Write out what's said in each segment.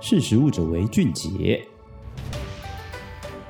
识食物者为俊杰。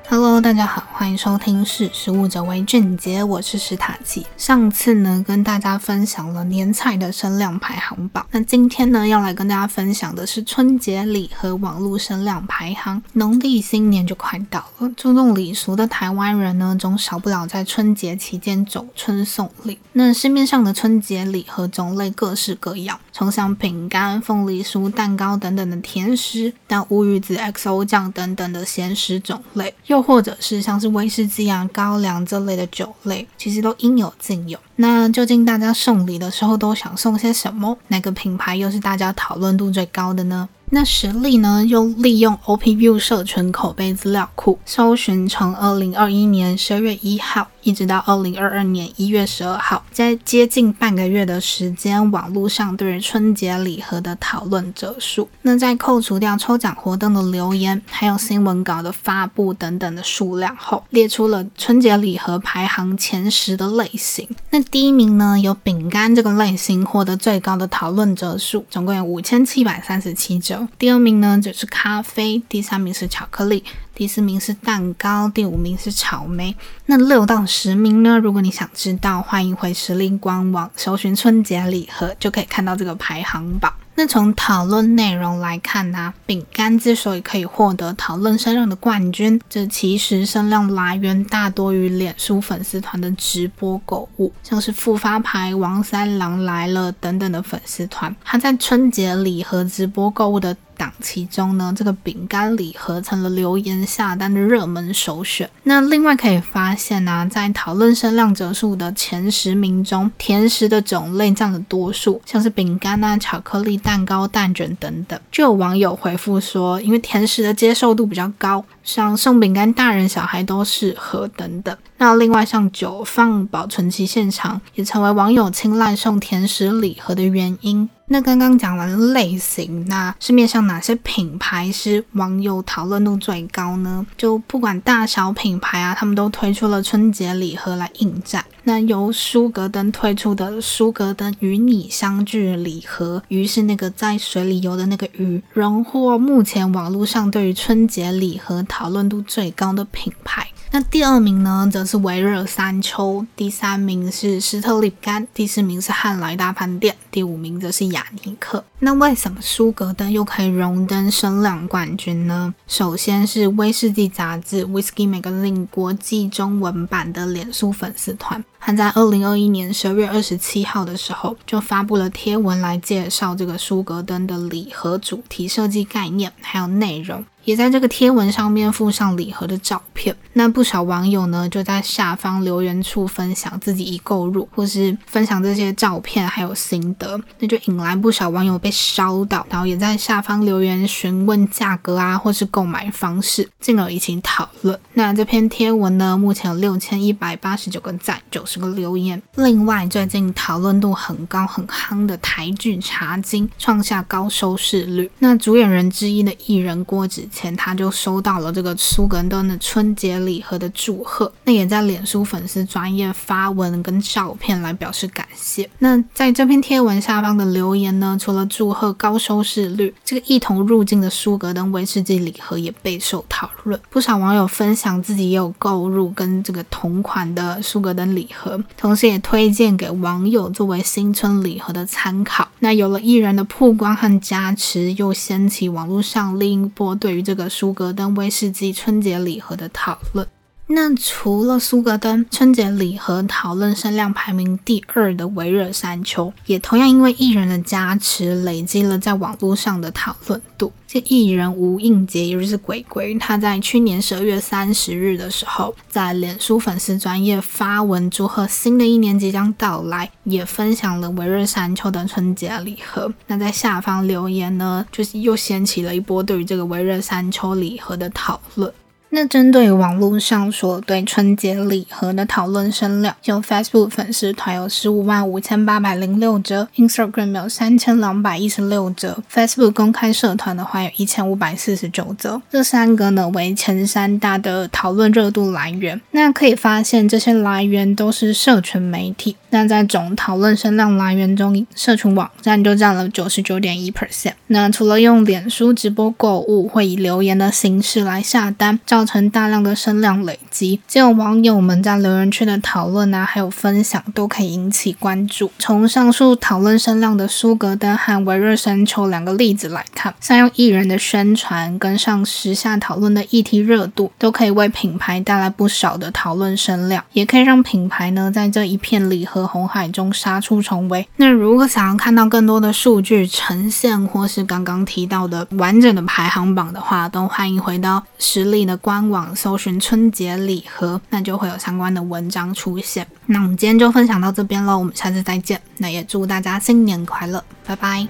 Hello，大家好，欢迎收听《识食物者为俊杰》，我是史塔奇。上次呢，跟大家分享了年菜的声量排行榜，那今天呢，要来跟大家分享的是春节礼盒网络声量排行。农历新年就快到了，注重礼俗的台湾人呢，总少不了在春节期间走春送礼。那市面上的春节礼盒种类各式各样，从像饼干、凤梨酥、蛋糕等等的甜食，到乌鱼子、XO 酱等等的咸食种类，又或者是像是威士忌啊、高粱这类的酒类，其实都应有尽有。那究竟大家送礼的时候都想送些什么？哪个品牌又是大家讨论度最高的呢？那实力呢，又利用 OPU 社群口碑资料库，搜寻从二零二一年十二月一号一直到二零二二年一月十二号，在接近半个月的时间，网络上对于春节礼盒的讨论者数，那在扣除掉抽奖活动的留言，还有新闻稿的发布等等的数量后，列出了春节礼盒排行前十的类型。那第一名呢，有饼干这个类型获得最高的讨论者数，总共有五千七百三十七则。第二名呢，就是咖啡，第三名是巧克力，第四名是蛋糕，第五名是草莓。那六到十名呢？如果你想知道，欢迎回时令官网搜寻春节礼盒，就可以看到这个排行榜。那从讨论内容来看呢、饼干之所以可以获得讨论声量的冠军，这其实声量来源大多于脸书粉丝团的直播购物，像是富发牌、王三郎来了等等的粉丝团，他在春节礼盒直播购物的档期中呢，这个饼干礼盒成了留言下单的热门首选。那另外可以发现呢、啊，在讨论声量者数的前十名中，甜食的种类占了多数，像是饼干啊、巧克力、蛋糕、蛋卷等等。就有网友回复说，因为甜食的接受度比较高，像送饼干，大人小孩都适合等等。那另外像久放保存期限长，也成为网友青睐送甜食礼盒的原因。那刚刚讲完类型，那市面上哪些品牌是网友讨论度最高呢？就不管大小品牌啊，他们都推出了春节礼盒来应战。那由舒格登推出的舒格登与你相聚礼盒，鱼是那个在水里游的那个鱼，荣获目前网络上对于春节礼盒讨论度最高的品牌。那第二名呢，则是维热山丘，第三名是斯特利干，第四名是汉来大饭店，第五名则是雅尼克。那为什么舒格登又可以荣登声量冠军呢？首先是威士忌杂志 Whisky Magazine 国际中文版的脸书粉丝团，他在二零二一年十二月二十七号的时候就发布了贴文来介绍这个舒格登的礼盒主题设计概念，还有内容。也在这个贴文上面附上礼盒的照片，那不少网友呢就在下方留言处分享自己已购入，或是分享这些照片还有心得，那就引来不少网友被烧到，然后也在下方留言询问价格啊，或是购买方式，进而一起讨论。那这篇贴文呢，目前有六千一百八十九个赞，九十个留言。另外，最近讨论度很高很夯的台剧《茶金》创下高收视率，那主演人之一的艺人郭子前他就收到了这个苏格登的春节礼盒的祝贺，那也在脸书粉丝专业发文跟照片来表示感谢。那在这篇贴文下方的留言呢，除了祝贺高收视率，这个一同入境的苏格登威士忌礼盒也备受讨论。不少网友分享自己也有购入跟这个同款的苏格登礼盒，同时也推荐给网友作为新春礼盒的参考。那有了艺人的曝光和加持，又掀起网络上另一波对于这个舒格登威士忌春节礼盒的讨论。那除了苏格登春节礼盒讨论声量排名第二的微热山丘，也同样因为艺人的加持，累积了在网络上的讨论度。这艺人吴映洁，也就是鬼鬼，他在去年十二月三十日的时候，在脸书粉丝专页发文祝贺新的一年即将到来，也分享了微热山丘的春节礼盒。那在下方留言呢，就是又掀起了一波对于这个微热山丘礼盒的讨论。那针对网络上所对春节礼盒的讨论声量，有 Facebook 粉丝团有十五万五千八百零六则，Instagram 有三千两百一十六则，Facebook 公开社团的话有一千五百四十九则。这三个呢为前三大的讨论热度来源。那可以发现，这些来源都是社群媒体。那在总讨论声量来源中，社群网站就占了九十九点一 percent。那除了用脸书直播购物，会以留言的形式来下单，照造成大量的声量累积。只有网友们在留言区的讨论啊，还有分享，都可以引起关注。从上述讨论声量的苏格登和微热山丘两个例子来看，善用艺人的宣传跟上时下讨论的议题热度，都可以为品牌带来不少的讨论声量，也可以让品牌呢在这一片礼盒红海中杀出重围。那如果想要看到更多的数据呈现，或是刚刚提到的完整的排行榜的话，都欢迎回到实力的官网搜寻春节礼盒，那就会有相关的文章出现。那我们今天就分享到这边喽，我们下次再见。那也祝大家新年快乐，拜拜。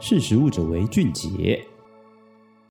识时务者为俊杰。